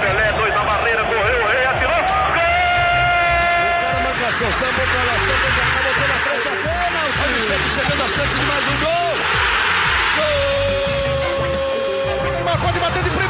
Pelé, dois na barreira, correu, o rei atirou. Gol! O cara marcação, sambou pra lá, sambou pra cá, botou na frente a pênalti. Olha o Santos chegando a chance de mais um gol. Gol! O Neymar pode bater de primeira.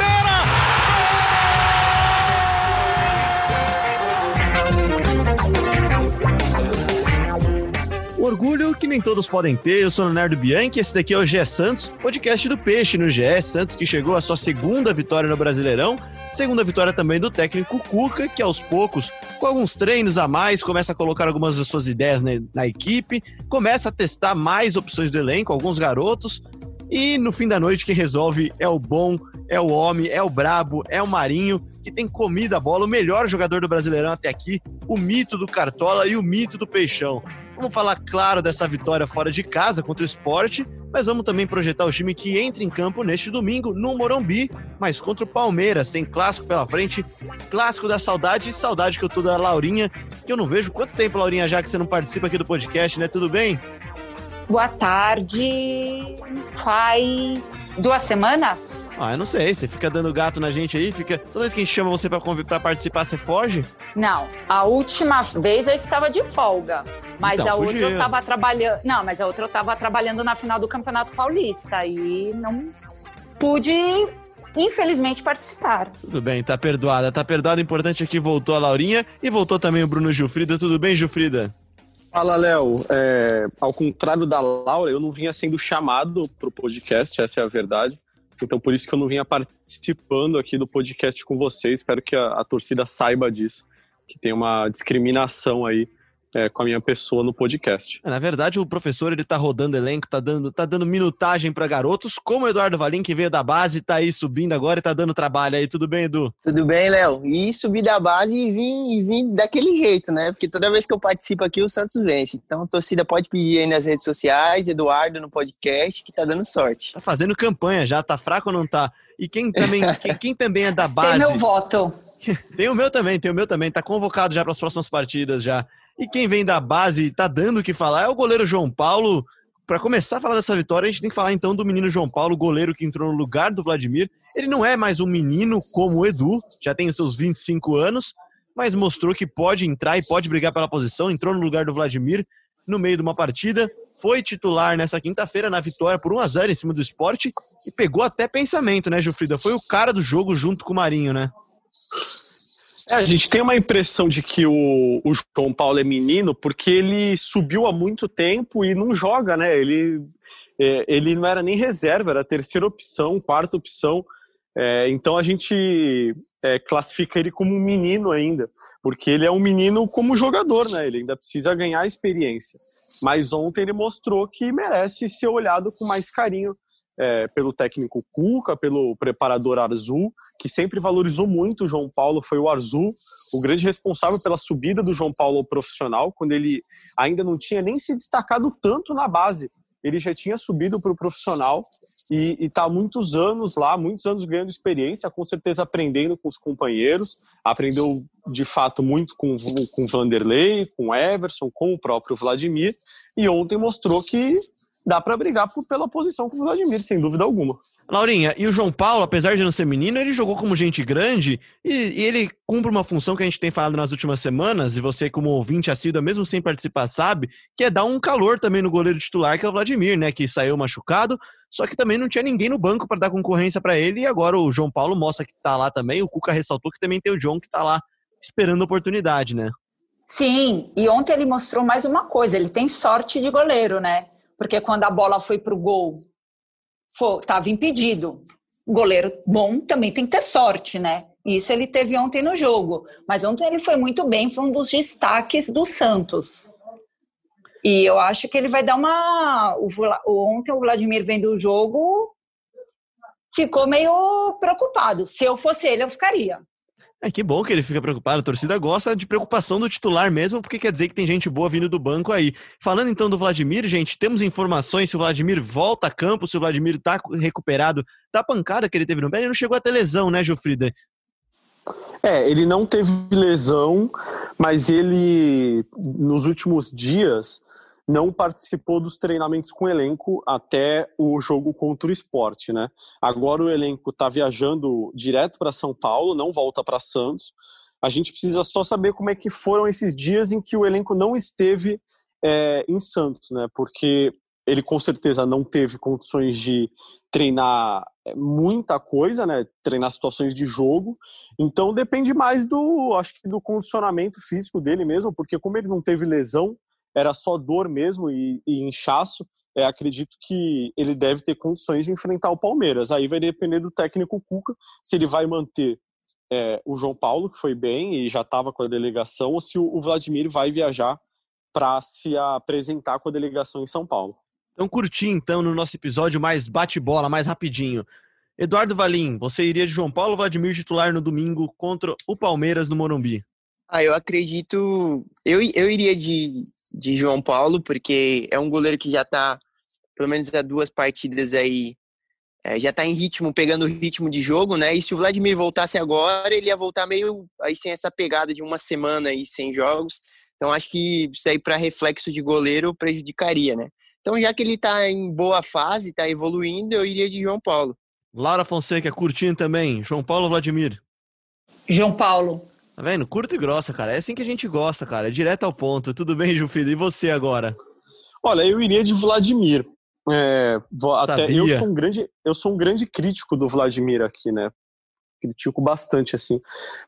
Orgulho que nem todos podem ter, eu sou Leonardo Bianchi, esse daqui é o GE Santos, podcast do Peixe no GE Santos, que chegou à sua segunda vitória no Brasileirão, segunda vitória também do técnico Cuca, que aos poucos, com alguns treinos a mais, começa a colocar algumas das suas ideias na, na equipe, começa a testar mais opções do elenco, alguns garotos, e no fim da noite que resolve é o bom, é o homem, é o brabo, é o Marinho, que tem comido a bola, o melhor jogador do Brasileirão até aqui, o mito do Cartola e o mito do Peixão. Vamos falar, claro, dessa vitória fora de casa contra o esporte, mas vamos também projetar o time que entra em campo neste domingo no Morumbi, mas contra o Palmeiras. Tem clássico pela frente, clássico da saudade, saudade que eu tô da Laurinha, que eu não vejo. Quanto tempo, Laurinha, já que você não participa aqui do podcast, né? Tudo bem? Boa tarde. Faz duas semanas? Ah, eu não sei. Você fica dando gato na gente aí, fica. Toda vez que a gente chama você pra, conv- pra participar, você foge? Não, a última vez eu estava de folga. Mas Então, a outra fugiu. eu estava trabalhando. Não, mas a outra eu estava trabalhando na final do Campeonato Paulista e não pude, infelizmente, participar. Tudo bem, tá perdoada. Tá perdoada. O importante é que voltou a Laurinha e voltou também o Bruno Gilfrida. Tudo bem, Gilfrida? Fala, Léo. É, ao contrário da Laura, eu não vinha sendo chamado para o podcast, essa é a verdade. Então, por isso que eu não vinha participando aqui do podcast com vocês. Espero que a, a torcida saiba disso, que tem uma discriminação aí é, com a minha pessoa no podcast. É, Na verdade, o professor ele tá rodando elenco, tá dando, tá dando minutagem pra garotos, como o Eduardo Valim, que veio da base, tá aí subindo agora e tá dando trabalho aí. Tudo bem, Edu? Tudo bem, Léo? E subi da base e vim, e vim daquele jeito, né? Porque toda vez que eu participo aqui, o Santos vence. Então, a torcida pode pedir aí nas redes sociais, Eduardo no podcast, que tá dando sorte. Tá fazendo campanha já, tá fraco ou não tá? E quem também, quem, quem também é da Tem base. meu voto. Tem o meu também, tem o meu também. Tá convocado já para as próximas partidas já. E quem vem da base e tá dando o que falar é o goleiro João Paulo. Para começar a falar dessa vitória, a gente tem que falar então do menino João Paulo, goleiro que entrou no lugar do Vladimir. Ele não é mais um menino como o Edu, já tem seus 25 anos, mas mostrou que pode entrar e pode brigar pela posição. Entrou no lugar do Vladimir no meio de uma partida, foi titular nessa quinta-feira na vitória por 1 a 0 em cima do esporte e pegou até pensamento, né, Gilfrida? Foi o cara do jogo junto com o Marinho, né? É, a gente tem uma impressão de que o, o João Paulo é menino porque ele subiu há muito tempo e não joga, né? Ele, é, ele não era nem reserva, era terceira opção, quarta opção. É, então a gente é, classifica ele como um menino ainda, porque ele é um menino como jogador, né? Ele ainda precisa ganhar experiência. Mas ontem ele mostrou que merece ser olhado com mais carinho é, pelo técnico Cuca, pelo preparador Arzul, que sempre valorizou muito o João Paulo, foi o Arzul, o grande responsável pela subida do João Paulo ao profissional, quando ele ainda não tinha nem se destacado tanto na base. Ele já tinha subido para o profissional e está muitos anos lá, muitos anos ganhando experiência, com certeza aprendendo com os companheiros, aprendeu de fato muito com, com Vanderlei, com Everson, com o próprio Vladimir, e ontem mostrou que dá para brigar por- pela posição com o Vladimir, sem dúvida alguma. Laurinha, e o João Paulo, apesar de não ser menino, ele jogou como gente grande e, e ele cumpre uma função que a gente tem falado nas últimas semanas, e você, como ouvinte assíduo, mesmo sem participar, sabe, que é dar um calor também no goleiro titular, que é o Vladimir, né? Que saiu machucado, só que também não tinha ninguém no banco para dar concorrência para ele, e agora o João Paulo mostra que tá lá também. O Cuca ressaltou que também tem o John que tá lá esperando a oportunidade, né? Sim, e ontem ele mostrou mais uma coisa: ele tem sorte de goleiro, né? Porque quando a bola foi pro gol, estava impedido. Goleiro bom também tem que ter sorte, né? Isso ele teve ontem no jogo. Mas ontem ele foi muito bem, foi um dos destaques do Santos. E eu acho que ele vai dar uma. o o- Ontem o Vladimir vendo o jogo ficou meio preocupado. Se eu fosse ele, eu ficaria. É que bom que ele fica preocupado. A torcida gosta de preocupação do titular mesmo, porque quer dizer que tem gente boa vindo do banco aí. Falando então do Vladimir, gente, temos informações se o Vladimir volta a campo, se o Vladimir tá recuperado da pancada que ele teve no pé. Ele não chegou a ter lesão, né, Gilfrida? É, ele não teve lesão, mas ele, nos últimos dias, não participou dos treinamentos com o elenco até o jogo contra o esporte, né? Agora o elenco está viajando direto para São Paulo, não volta para Santos. A gente precisa só saber como é que foram esses dias em que o elenco não esteve é, em Santos, né? Porque ele com certeza não teve condições de treinar é, muita coisa, né? Treinar situações de jogo. Então depende mais do, acho que do condicionamento físico dele mesmo, porque como ele não teve lesão, era só dor mesmo e, e inchaço. É, acredito que ele deve ter condições de enfrentar o Palmeiras. Aí vai depender do técnico Cuca se ele vai manter é, o João Paulo, que foi bem e já estava com a delegação, ou se o, o Vladimir vai viajar para se apresentar com a delegação em São Paulo. Então, curti então no nosso episódio mais bate-bola, mais rapidinho. Eduardo Valim, você iria de João Paulo Vladimir titular no domingo contra o Palmeiras no Morumbi? Ah, eu acredito. Eu, eu iria de, de João Paulo, porque é um goleiro que já está, pelo menos há duas partidas aí, é, já está em ritmo, pegando o ritmo de jogo, né? E se o Vladimir voltasse agora, ele ia voltar meio aí sem essa pegada de uma semana aí sem jogos. Então acho que isso aí para reflexo de goleiro prejudicaria, né? Então já que ele está em boa fase, está evoluindo, eu iria de João Paulo. Laura Fonseca, curtindo também. João Paulo ou Vladimir? João Paulo. Tá vendo? Curto e grossa, cara. É assim que a gente gosta, cara. É direto ao ponto. Tudo bem, Jufida? E você agora? Olha, eu iria de Vladimir. É, até eu sou um grande, eu sou um grande crítico do Vladimir aqui, né? Critico bastante assim.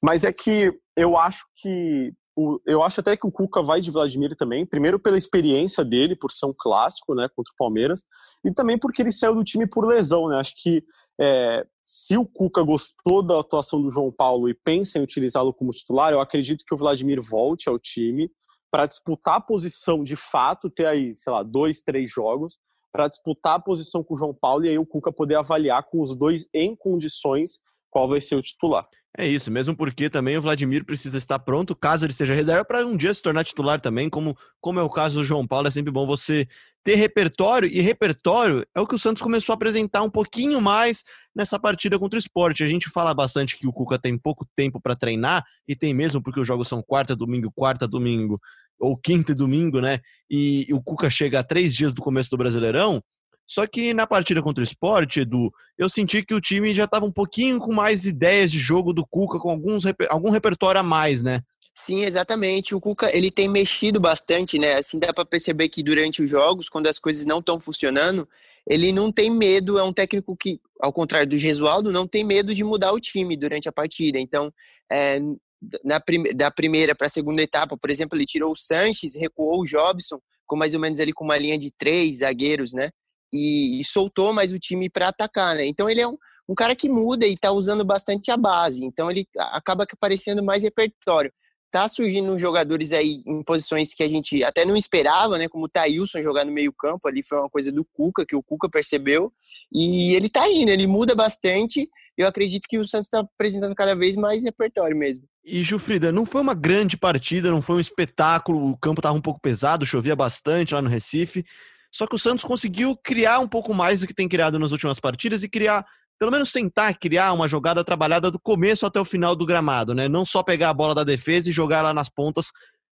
Mas é que eu acho que o, eu acho até que o Cuca vai de Vladimir também, primeiro pela experiência dele, por ser um clássico, né, contra o Palmeiras, e também porque ele saiu do time por lesão, né? Acho que é, se o Cuca gostou da atuação do João Paulo e pensa em utilizá-lo como titular, eu acredito que o Vladimir volte ao time para disputar a posição de fato, ter aí, sei lá, dois, três jogos, para disputar a posição com o João Paulo e aí o Cuca poder avaliar com os dois em condições qual vai ser o titular. É isso, mesmo porque também o Vladimir precisa estar pronto, caso ele seja reserva, para um dia se tornar titular também, como, como é o caso do João Paulo. É sempre bom você ter repertório, e repertório é o que o Santos começou a apresentar um pouquinho mais nessa partida contra o esporte. A gente fala bastante que o Cuca tem pouco tempo para treinar, e tem mesmo, porque os jogos são quarta, domingo, quarta, domingo, ou quinta e domingo, né? E, e o Cuca chega a três dias do começo do Brasileirão. Só que na partida contra o esporte, Edu, eu senti que o time já estava um pouquinho com mais ideias de jogo do Cuca, com alguns, algum repertório a mais, né? Sim, exatamente. O Cuca ele tem mexido bastante, né? Assim dá para perceber que durante os jogos, quando as coisas não estão funcionando, ele não tem medo. É um técnico que, ao contrário do Gesualdo, não tem medo de mudar o time durante a partida. Então, é, na prim da primeira para a segunda etapa, por exemplo, ele tirou o Sanches, recuou o Jobson, com mais ou menos ali com uma linha de três zagueiros, né? E, e soltou mais o time para atacar, né? Então ele é um, um cara que muda e está usando bastante a base, então ele acaba aparecendo mais repertório. Tá surgindo jogadores aí em posições que a gente até não esperava, né? Como o Thailson jogar no meio-campo ali foi uma coisa do Cuca, que o Cuca percebeu. E ele tá indo, ele muda bastante. Eu acredito que o Santos está apresentando cada vez mais repertório mesmo. E Jufrida, não foi uma grande partida, não foi um espetáculo, o campo estava um pouco pesado, chovia bastante lá no Recife, só que o Santos conseguiu criar um pouco mais do que tem criado nas últimas partidas e criar, pelo menos tentar criar uma jogada trabalhada do começo até o final do gramado, né? Não só pegar a bola da defesa e jogar lá nas pontas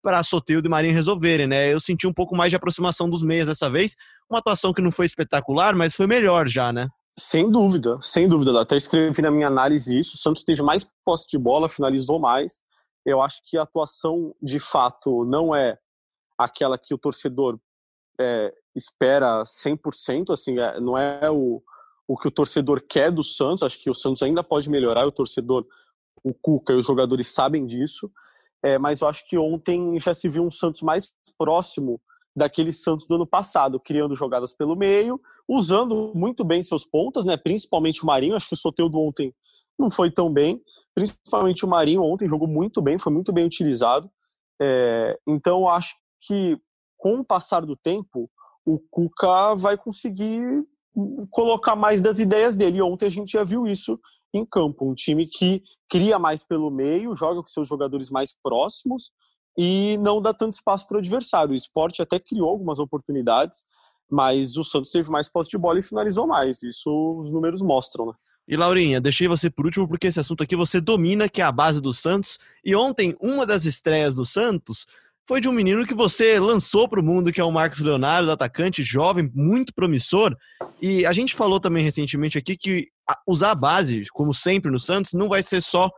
para Soteldo e Marinho resolverem, né? Eu senti um pouco mais de aproximação dos meias dessa vez. Uma atuação que não foi espetacular, mas foi melhor já, né? Sem dúvida, sem dúvida. Até escrevi na minha análise isso. O Santos teve mais posse de bola, finalizou mais. Eu acho que a atuação, de fato, não é aquela que o torcedor é, espera 100%, assim, é, não é o, o que o torcedor quer do Santos, acho que o Santos ainda pode melhorar, o torcedor, o Cuca e os jogadores sabem disso, é, mas eu acho que ontem já se viu um Santos mais próximo daquele Santos do ano passado, criando jogadas pelo meio, usando muito bem seus pontas, né, principalmente o Marinho, acho que o Soteudo ontem não foi tão bem, principalmente o Marinho ontem jogou muito bem, foi muito bem utilizado, é, então acho que com o passar do tempo, o Cuca vai conseguir colocar mais das ideias dele. Ontem a gente já viu isso em campo. Um time que cria mais pelo meio, joga com seus jogadores mais próximos e não dá tanto espaço para o adversário. O esporte até criou algumas oportunidades, mas o Santos teve mais posse de bola e finalizou mais. Isso os números mostram, né? E Laurinha, deixei você por último porque esse assunto aqui você domina, que é a base do Santos. E ontem, uma das estreias do Santos foi de um menino que você lançou para o mundo, que é o Marcos Leonardo, atacante jovem, muito promissor. E a gente falou também recentemente aqui que usar a base, como sempre no Santos, não vai ser só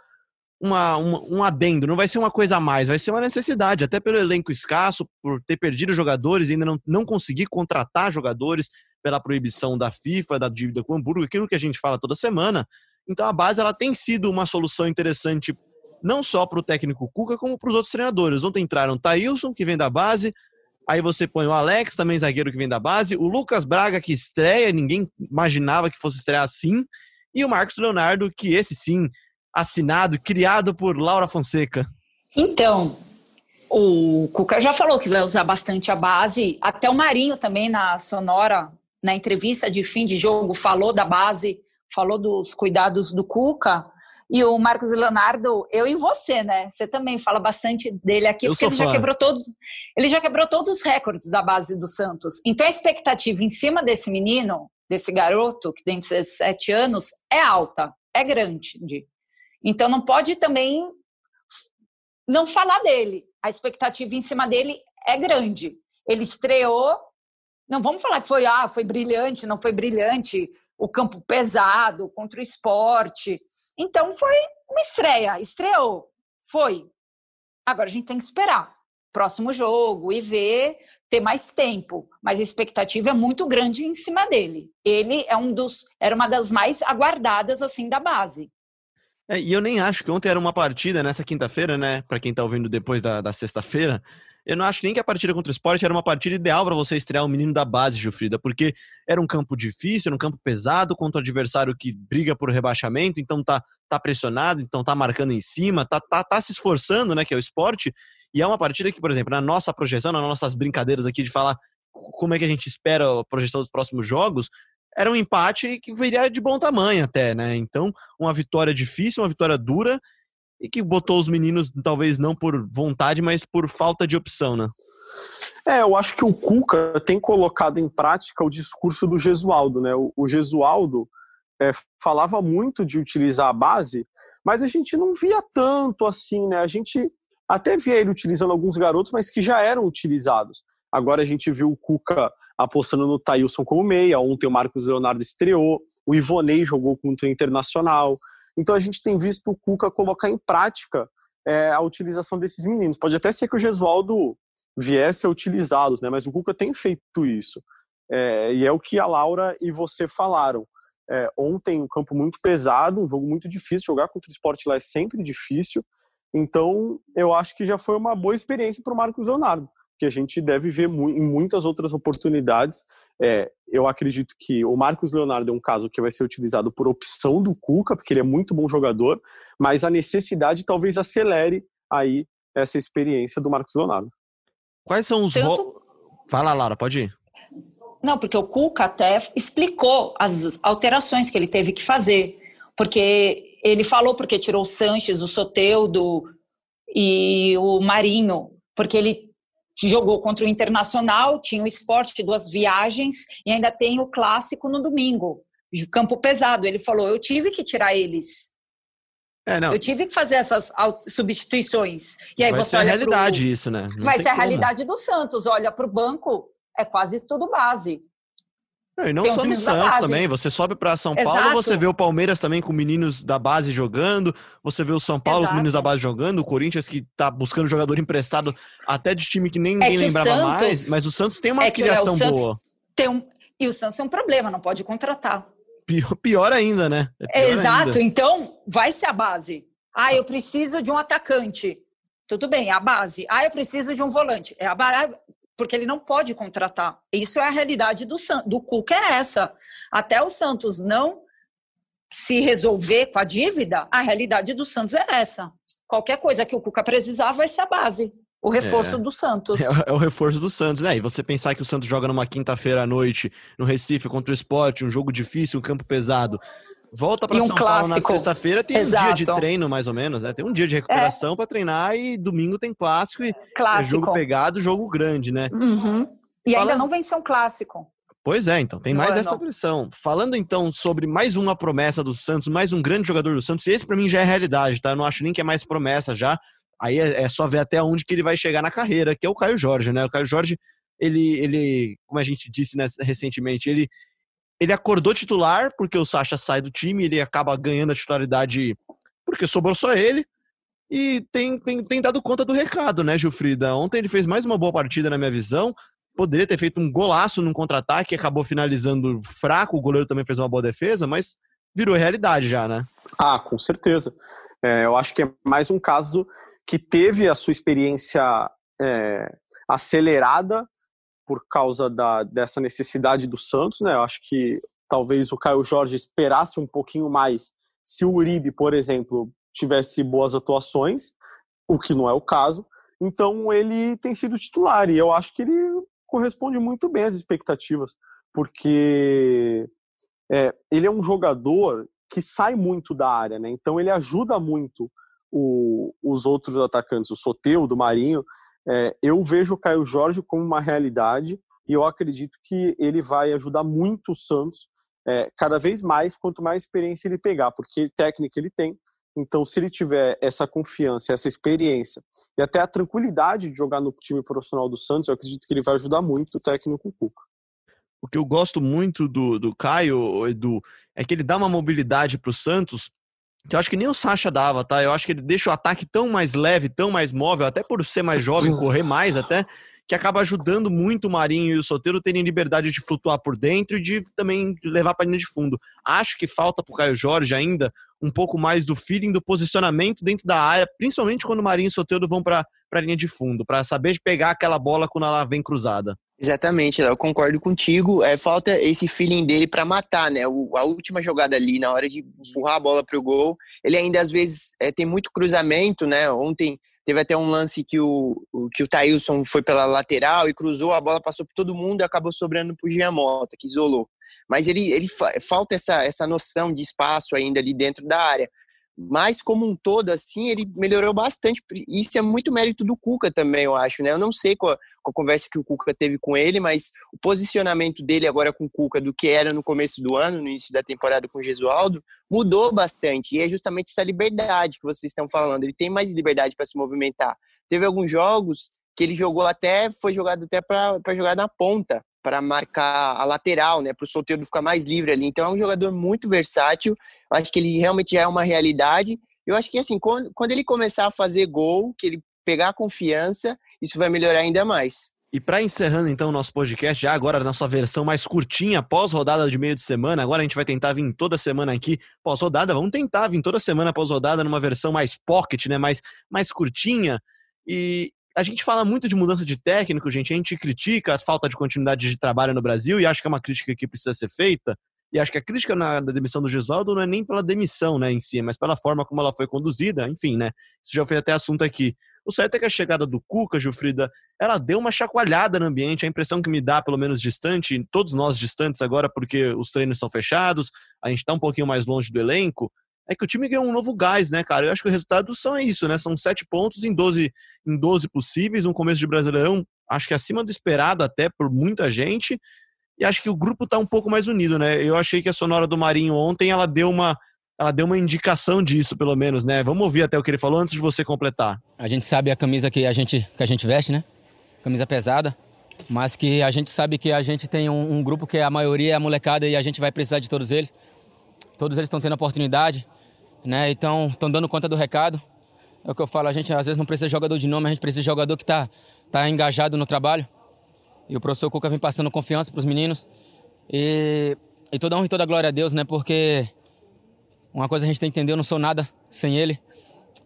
uma, um, um adendo, não vai ser uma coisa a mais, vai ser uma necessidade, até pelo elenco escasso, por ter perdido jogadores e ainda não, não conseguir contratar jogadores pela proibição da FIFA, da dívida com o Hamburgo, aquilo que a gente fala toda semana. Então a base ela tem sido uma solução interessante não só para o técnico Cuca, como para os outros treinadores. Ontem entraram o Thailson, que vem da base, aí você põe o Alex, também zagueiro que vem da base, o Lucas Braga, que estreia, ninguém imaginava que fosse estrear assim, e o Marcos Leonardo, que esse sim, assinado, criado por Laura Fonseca. Então, o Cuca já falou que vai usar bastante a base, até o Marinho também na Sonora, na entrevista de fim de jogo, falou da base, falou dos cuidados do Cuca. E o Marcos Leonardo, eu e você, né? Você também fala bastante dele aqui, Eu porque ele já quebrou todos, ele já quebrou todos os recordes da base do Santos. Então a expectativa em cima desse menino, desse garoto que tem 17 anos, é alta, é grande. Então não pode também não falar dele. A expectativa em cima dele é grande. Ele estreou, não vamos falar que foi ah, foi brilhante, não foi brilhante, o campo pesado contra o esporte. Então foi uma estreia, estreou, foi. Agora a gente tem que esperar próximo jogo e ver, ter mais tempo. Mas a expectativa é muito grande em cima dele. Ele é um dos, era uma das mais aguardadas assim da base. É, e eu nem acho que ontem era uma partida nessa quinta-feira, né? Para quem tá ouvindo depois da, da sexta-feira. Eu não acho nem que a partida contra o esporte era uma partida ideal para você estrear um menino da base, Gilfrida, porque era um campo difícil, era um campo pesado contra o adversário que briga por rebaixamento, então tá, tá pressionado, então tá marcando em cima, tá, tá, tá se esforçando, né? Que é o esporte. E é uma partida que, por exemplo, na nossa projeção, nas nossas brincadeiras aqui de falar como é que a gente espera a projeção dos próximos jogos, era um empate que viria de bom tamanho até, né? Então, uma vitória difícil, uma vitória dura e que botou os meninos, talvez não por vontade, mas por falta de opção, né? É, eu acho que o Cuca tem colocado em prática o discurso do Gesualdo, né? O, Gesualdo é, falava muito de utilizar a base, mas a gente não via tanto assim, né? A gente até via ele utilizando alguns garotos, mas que já eram utilizados. Agora a gente viu o Cuca apostando no Thailson como meia, ontem o Marcos Leonardo estreou, o Ivonei jogou contra o Internacional. Então a gente tem visto o Cuca colocar em prática é, a utilização desses meninos. Pode até ser que o Gesualdo viesse a utilizá-los, né? mas o Cuca tem feito isso. É, e é o que a Laura e você falaram. É, ontem, um campo muito pesado, um jogo muito difícil. Jogar contra o esporte lá é sempre difícil. Então, eu acho que já foi uma boa experiência para o Marcos Leonardo, que a gente deve ver mu em muitas outras oportunidades. É, eu acredito que o Marcos Leonardo é um caso que vai ser utilizado por opção do Cuca, porque ele é muito bom jogador, mas a necessidade talvez acelere aí essa experiência do Marcos Leonardo. Quais são os. Tanto- Fala, Laura, pode ir. Não, porque o Cuca até explicou as alterações que ele teve que fazer. Porque ele falou porque tirou o Sanches, o Soteudo e o Marinho, porque ele jogou contra o Internacional, tinha o esporte, duas viagens, e ainda tem o clássico no domingo, campo pesado. Ele falou: eu tive que tirar eles. É. Eu tive que fazer essas substituições. E aí vai você ser a olha pro- realidade isso, né? Não Vai ser a como. realidade do Santos. Olha para o banco, é quase tudo base. Não, e não só no Santos também. Você sobe para São Paulo, Exato. você vê o Palmeiras também com meninos da base jogando. Você vê o São Paulo com Exato. meninos da base jogando. O Corinthians que tá buscando jogador emprestado até de time que nem ninguém É que o lembrava Santos- mais. Mas o Santos tem uma É que, criação boa. Tem um, e o Santos é um problema, não pode contratar. Pior, pior ainda, né? É pior Exato, ainda. então vai ser a base. Ah, eu preciso de um atacante. Tudo bem, é a base. Ah, eu preciso de um volante. É a base. Porque ele não pode contratar. Isso é a realidade do, do Cuca, é essa. Até o Santos não se resolver com a dívida, a realidade do Santos é essa. Qualquer coisa que o Cuca precisar vai ser a base. O reforço É. do Santos. É, o- é o reforço do Santos, né? E você pensar que o Santos joga numa quinta-feira à noite no Recife contra o esporte, um jogo difícil, um campo pesado. Volta para um São Paulo na clássico. sexta-feira, tem um dia de Exato. É. treino, mais ou menos, né? Tem um dia de recuperação para treinar e domingo tem clássico e é Clássico. jogo pegado, jogo grande, né? Uhum. E Falando- ainda não venceu um clássico. Pois é, então, tem mais ano. essa pressão. Falando então sobre mais uma promessa do Santos, mais um grande jogador do Santos, esse para mim já é realidade, tá? Eu não acho nem que é mais promessa já. Aí é, é, só ver até onde que ele vai chegar na carreira, que é o Caio Jorge, né? O Caio Jorge, ele, ele como a gente disse né, recentemente, ele, ele acordou titular porque o Sacha sai do time, ele acaba ganhando a titularidade porque sobrou só ele. E tem, tem, tem dado conta do recado, né, Gilfrida? Ontem ele fez mais uma boa partida, na minha visão. Poderia ter feito um golaço num contra-ataque, acabou finalizando fraco. O goleiro também fez uma boa defesa, mas virou realidade já, né? Ah, com certeza. É, eu acho que é mais um caso que teve a sua experiência é, acelerada por causa da, dessa necessidade do Santos, né? Eu acho que talvez o Caio Jorge esperasse um pouquinho mais se o Uribe, por exemplo, tivesse boas atuações, o que não é o caso. Então ele tem sido titular e eu acho que ele corresponde muito bem às expectativas, porque é, ele é um jogador que sai muito da área, né? Então ele ajuda muito o, os outros atacantes, o Soteu, do Marinho. É, eu vejo o Caio Jorge como uma realidade e eu acredito que ele vai ajudar muito o Santos é, cada vez mais, quanto mais experiência ele pegar, porque técnica ele tem. Então, se ele tiver essa confiança, essa experiência e até a tranquilidade de jogar no time profissional do Santos, eu acredito que ele vai ajudar muito o técnico Cuca. O que eu gosto muito do, do Caio, Edu, é que ele dá uma mobilidade para o Santos eu acho que nem o Sacha dava, tá? Eu acho que ele deixa o ataque tão mais leve, tão mais móvel, até por ser mais jovem, correr mais até, que acaba ajudando muito o Marinho e o Soteiro terem liberdade de flutuar por dentro e de também levar para a linha de fundo. Acho que falta para o Caio Jorge ainda um pouco mais do feeling, do posicionamento dentro da área, principalmente quando o Marinho e o Soteldo vão para a linha de fundo, para saber pegar aquela bola quando ela vem cruzada. Exatamente, eu concordo contigo. É, falta esse feeling dele para matar, né? O, a última jogada ali, na hora de empurrar a bola para o gol, ele ainda às vezes é, tem muito cruzamento, né? Ontem teve até um lance que o, que o Thailson foi pela lateral e cruzou, a bola passou por todo mundo e acabou sobrando para o Giamota, que isolou mas ele, ele falta essa, essa noção de espaço ainda ali dentro da área. Mas, como um todo, assim, ele melhorou bastante. Isso é muito mérito do Cuca também, eu acho, né? Eu não sei qual, qual a conversa que o Cuca teve com ele, mas o posicionamento dele agora com o Cuca do que era no começo do ano, no início da temporada com o Gesualdo, mudou bastante. E é justamente essa liberdade que vocês estão falando. Ele tem mais liberdade para se movimentar. Teve alguns jogos que ele jogou até, foi jogado até para jogar na ponta para marcar a lateral, né, para o solteiro ficar mais livre ali. Então é um jogador muito versátil. Eu acho que ele realmente já é uma realidade. Eu acho que assim, quando, quando ele começar a fazer gol, que ele pegar confiança, isso vai melhorar ainda mais. E para encerrando então o nosso podcast, já agora na sua versão mais curtinha, pós-rodada de meio de semana, agora a gente vai tentar vir toda semana aqui, pós-rodada, vamos tentar vir toda semana pós-rodada numa versão mais pocket, né, mais, mais curtinha. E, a gente fala muito de mudança de técnico, gente. A gente critica a falta de continuidade de trabalho no Brasil e acho que é uma crítica que precisa ser feita. E acho que a crítica na da demissão do Gesualdo não é nem pela demissão, né, em si, mas pela forma como ela foi conduzida. Enfim, né? Isso já foi até assunto aqui. O certo é que a chegada do Cuca, Gilfrida, ela deu uma chacoalhada no ambiente. A impressão que me dá, pelo menos distante, todos nós distantes agora, porque os treinos são fechados, a gente está um pouquinho mais longe do elenco, é que o time ganhou um novo gás, né, cara? Eu acho que o resultado são isso, né? São sete pontos em 12, em 12 possíveis, um começo de Brasileirão, acho que acima do esperado até por muita gente. E acho que o grupo tá um pouco mais unido, né? Eu achei que a sonora do Marinho ontem, ela deu uma ela deu uma indicação disso, pelo menos, né? Vamos ouvir até o que ele falou antes de você completar. A gente sabe a camisa que a gente que a gente veste, né? Camisa pesada, mas que a gente sabe que a gente tem um, um grupo que a maioria é a molecada e a gente vai precisar de todos eles. Todos eles estão tendo oportunidade né? Então, estão dando conta do recado. É o que eu falo, a gente às vezes não precisa de jogador de nome, a gente precisa de jogador que está tá engajado no trabalho. E o professor Cuca vem passando confiança para os meninos. E, e toda honra e toda glória a Deus, né? Porque uma coisa a gente tem que entender, eu não sou nada sem ele.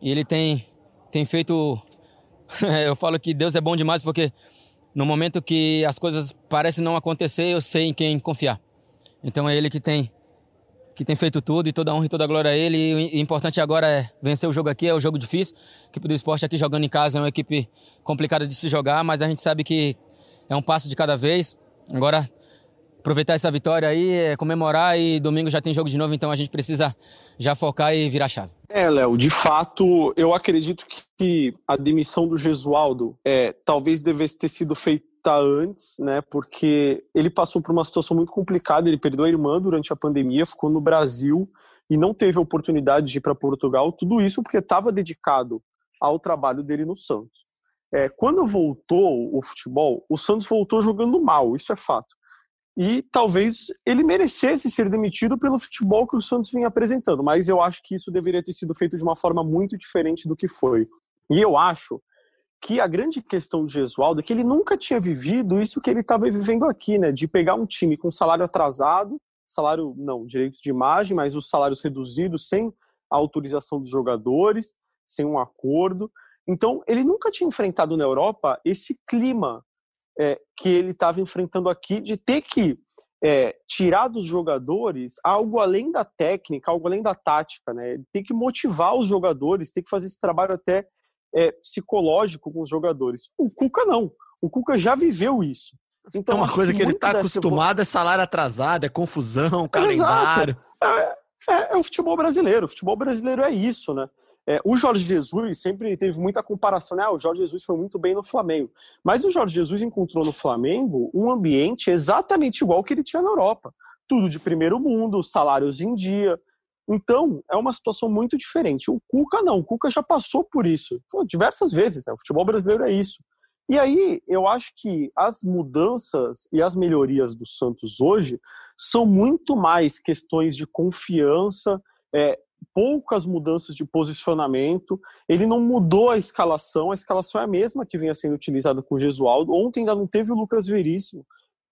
E ele tem, tem feito. eu falo que Deus é bom demais porque no momento que as coisas parecem não acontecer, eu sei em quem confiar. Então é ele que tem que tem feito tudo e toda a honra e toda a glória a ele. E o importante agora é vencer o jogo aqui, é um jogo difícil. A equipe do esporte aqui jogando em casa é uma equipe complicada de se jogar, mas a gente sabe que é um passo de cada vez. Agora, aproveitar essa vitória aí, é comemorar e domingo já tem jogo de novo, então a gente precisa já focar e virar chave. É, Léo, de fato, eu acredito que a demissão do Gesualdo é, talvez devesse ter sido feita antes, né? Porque ele passou por uma situação muito complicada. Ele perdeu a irmã durante a pandemia, ficou no Brasil e não teve oportunidade de ir para Portugal. Tudo isso porque estava dedicado ao trabalho dele no Santos. É, quando voltou o futebol, o Santos voltou jogando mal, isso é fato. E talvez ele merecesse ser demitido pelo futebol que o Santos vinha apresentando, mas eu acho que isso deveria ter sido feito de uma forma muito diferente do que foi. E eu acho que a grande questão de Gesualdo é que ele nunca tinha vivido isso que ele estava vivendo aqui, né? De pegar um time com salário atrasado, salário, não, direitos de imagem, mas os salários reduzidos sem a autorização dos jogadores, sem um acordo. Então, ele nunca tinha enfrentado na Europa esse clima é, que ele estava enfrentando aqui de ter que é, tirar dos jogadores algo além da técnica, algo além da tática, né? Ele tem que motivar os jogadores, tem que fazer esse trabalho até é, psicológico com os jogadores. O Cuca não. O Cuca já viveu isso. Então, é uma coisa que ele está acostumado, é salário atrasado, é confusão, calendário. É, é, é, o futebol brasileiro. O futebol brasileiro é isso, né? É, o Jorge Jesus sempre teve muita comparação, né? Ah, o Jorge Jesus foi muito bem no Flamengo. Mas o Jorge Jesus encontrou no Flamengo um ambiente exatamente igual que ele tinha na Europa. Tudo de primeiro mundo, salários em dia, então, é uma situação muito diferente. O Cuca não, o Cuca já passou por isso Pô, diversas vezes, né? O futebol brasileiro é isso. E aí, eu acho que as mudanças e as melhorias do Santos hoje são muito mais questões de confiança, é, poucas mudanças de posicionamento. Ele não mudou a escalação, a escalação é a mesma que vinha sendo utilizada com o Gesualdo. Ontem ainda não teve o Lucas Veríssimo.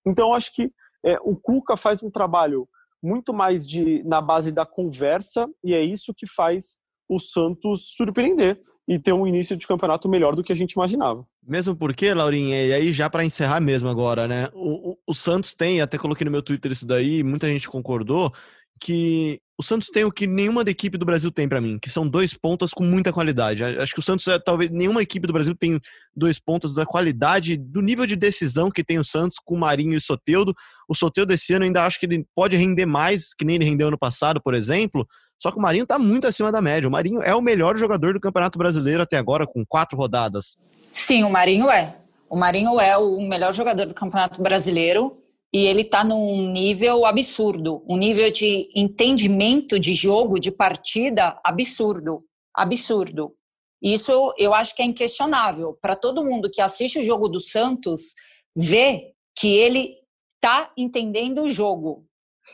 Então, acho que é, o Cuca faz um trabalho muito mais de na base da conversa e é isso que faz o Santos surpreender e ter um início de campeonato melhor do que a gente imaginava. Mesmo porque, Laurinha, e aí já para encerrar mesmo agora, né? O, o, o, Santos tem, até coloquei no meu Twitter isso daí, muita gente concordou, que o Santos tem o que nenhuma da equipe do Brasil tem para mim, que são dois pontas com muita qualidade. Acho que o Santos é talvez nenhuma equipe do Brasil tem dois pontas da qualidade, do nível de decisão que tem o Santos com o Marinho e Soteudo. O Soteudo esse ano ainda acho que ele pode render mais que nem ele rendeu ano passado, por exemplo. Só que o Marinho tá muito acima da média. O Marinho é o melhor jogador do Campeonato Brasileiro até agora com quatro rodadas. Sim, o Marinho é. O Marinho é o melhor jogador do Campeonato Brasileiro e ele está num nível absurdo, um nível de entendimento de jogo, de partida absurdo, absurdo. Isso eu acho que é inquestionável para todo mundo que assiste o jogo do Santos ver que ele está entendendo o jogo.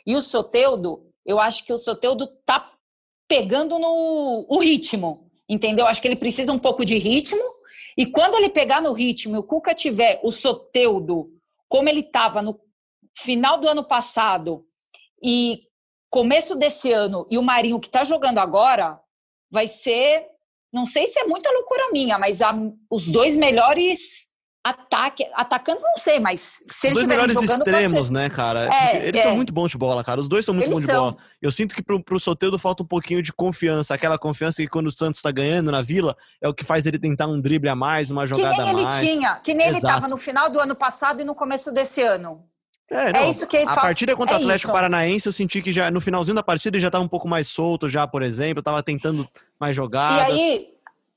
E o Soteudo, eu acho que o Soteudo está pegando no o ritmo, entendeu? Acho que ele precisa um pouco de ritmo. E quando ele pegar no ritmo o Cuca tiver o Soteudo como ele estava no final do ano passado e começo desse ano e o Marinho que está jogando agora, vai ser, não sei se é muita loucura minha, mas a, os dois melhores ataque, atacantes não sei, mas se Os dois melhores jogando, extremos, né, cara? É, eles é. são muito bons de bola, cara. Os dois são muito eles bons de bola. Eu sinto que pro, pro Soteldo falta um pouquinho de confiança, aquela confiança que quando o Santos tá ganhando na Vila, é o que faz ele tentar um drible a mais, uma jogada a mais. Que nem ele tinha, que nem Exato. ele tava no final do ano passado e no começo desse ano. É, é, não, é isso que A partida contra o é Atlético isso. Paranaense, eu senti que já no finalzinho da partida ele já estava um pouco mais solto, já, por exemplo, estava tentando mais jogadas. E aí,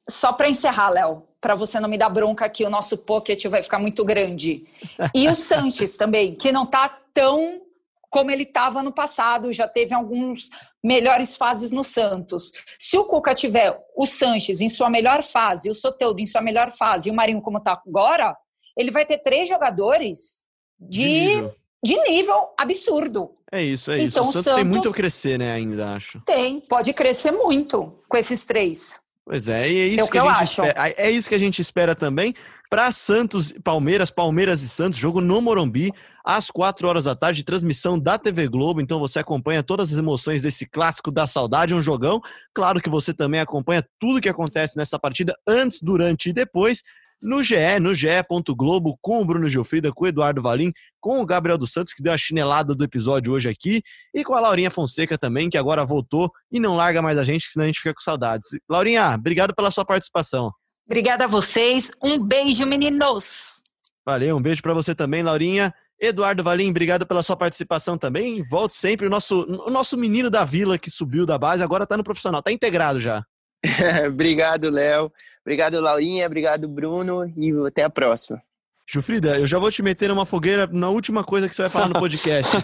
só para encerrar, Léo, para você não me dar bronca aqui, o nosso pocket vai ficar muito grande. E o Sanches também, que não está tão como ele estava no passado, já teve alguns melhores fases no Santos. Se o Cuca tiver o Sanches em sua melhor fase, o Soteudo em sua melhor fase e o Marinho como está agora, ele vai ter três jogadores de, de de nível absurdo. É isso, é isso. Então, o Santos, Santos tem muito a crescer, né, ainda, acho. Tem, pode crescer muito com esses três. Pois é, e é isso é que, que a gente acho. espera. É isso que a gente espera também para Santos e Palmeiras, Palmeiras e Santos, jogo no Morumbi, às quatro horas da tarde, transmissão da TV Globo. Então você acompanha todas as emoções desse clássico da saudade, um jogão. Claro que você também acompanha tudo que acontece nessa partida antes, durante e depois no GE, no GE.globo, com o Bruno Gilfrida, com o Eduardo Valim, com o Gabriel dos Santos, que deu a chinelada do episódio hoje aqui, e com a Laurinha Fonseca também, que agora voltou e não larga mais a gente, senão a gente fica com saudades. Laurinha, obrigado pela sua participação. Obrigada a vocês. Um beijo, meninos. Valeu, um beijo para você também, Laurinha. Eduardo Valim, obrigado pela sua participação também. Volte sempre, o nosso, o nosso menino da vila que subiu da base, agora está no profissional, está integrado já. obrigado, Léo. Obrigado, Laurinha. Obrigado, Bruno. E até a próxima. Jufrida, eu já vou te meter numa fogueira na última coisa que você vai falar no podcast.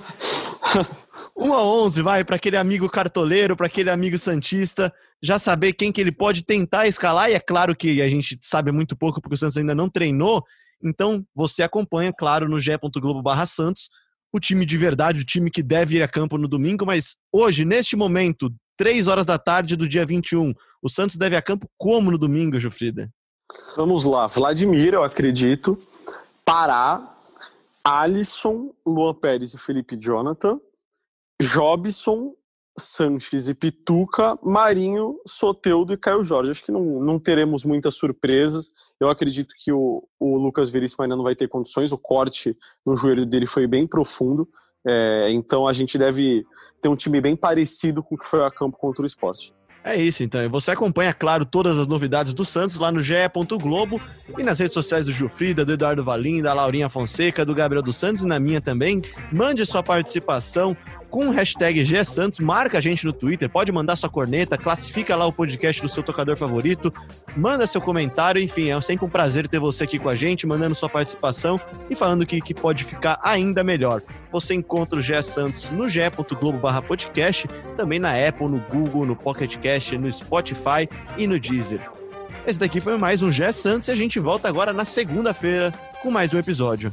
1 a 11, vai, para aquele amigo cartoleiro, para aquele amigo santista, já saber quem que ele pode tentar escalar, e é claro que a gente sabe muito pouco porque o Santos ainda não treinou, então você acompanha, claro, no ge.globo barra Santos, o time de verdade, o time que deve ir a campo no domingo, mas hoje, neste momento, 3 horas da tarde do dia 21, o Santos deve a campo como no domingo, Jofrida? Vamos lá, Vladimir, eu acredito, Pará, Alisson, Luan Pérez e Felipe Jonathan, Jobson, Sanches e Pituca, Marinho, Soteudo e Caio Jorge. Acho que não, não teremos muitas surpresas. Eu acredito que o, o Lucas Veríssimo ainda não vai ter condições. O corte no joelho dele foi bem profundo. É, então a gente deve ter um time bem parecido com o que foi a campo contra o esporte. É isso, então. Você acompanha, claro, todas as novidades do Santos lá no GE. Globo e nas redes sociais do Jufrida, do Eduardo Valim, da Laurinha Fonseca, do Gabriel dos Santos e na minha também. Mande sua participação com o hashtag G Santos, marca a gente no Twitter, pode mandar sua corneta, classifica lá o podcast do seu tocador favorito, manda seu comentário, enfim, é sempre um prazer ter você aqui com a gente, mandando sua participação e falando que, que pode ficar ainda melhor. Você encontra o G Santos no ge.globo barra podcast, também na Apple, no Google, no Pocket Cast, no Spotify e no Deezer. Esse daqui foi mais um G Santos e a gente volta agora na segunda-feira com mais um episódio.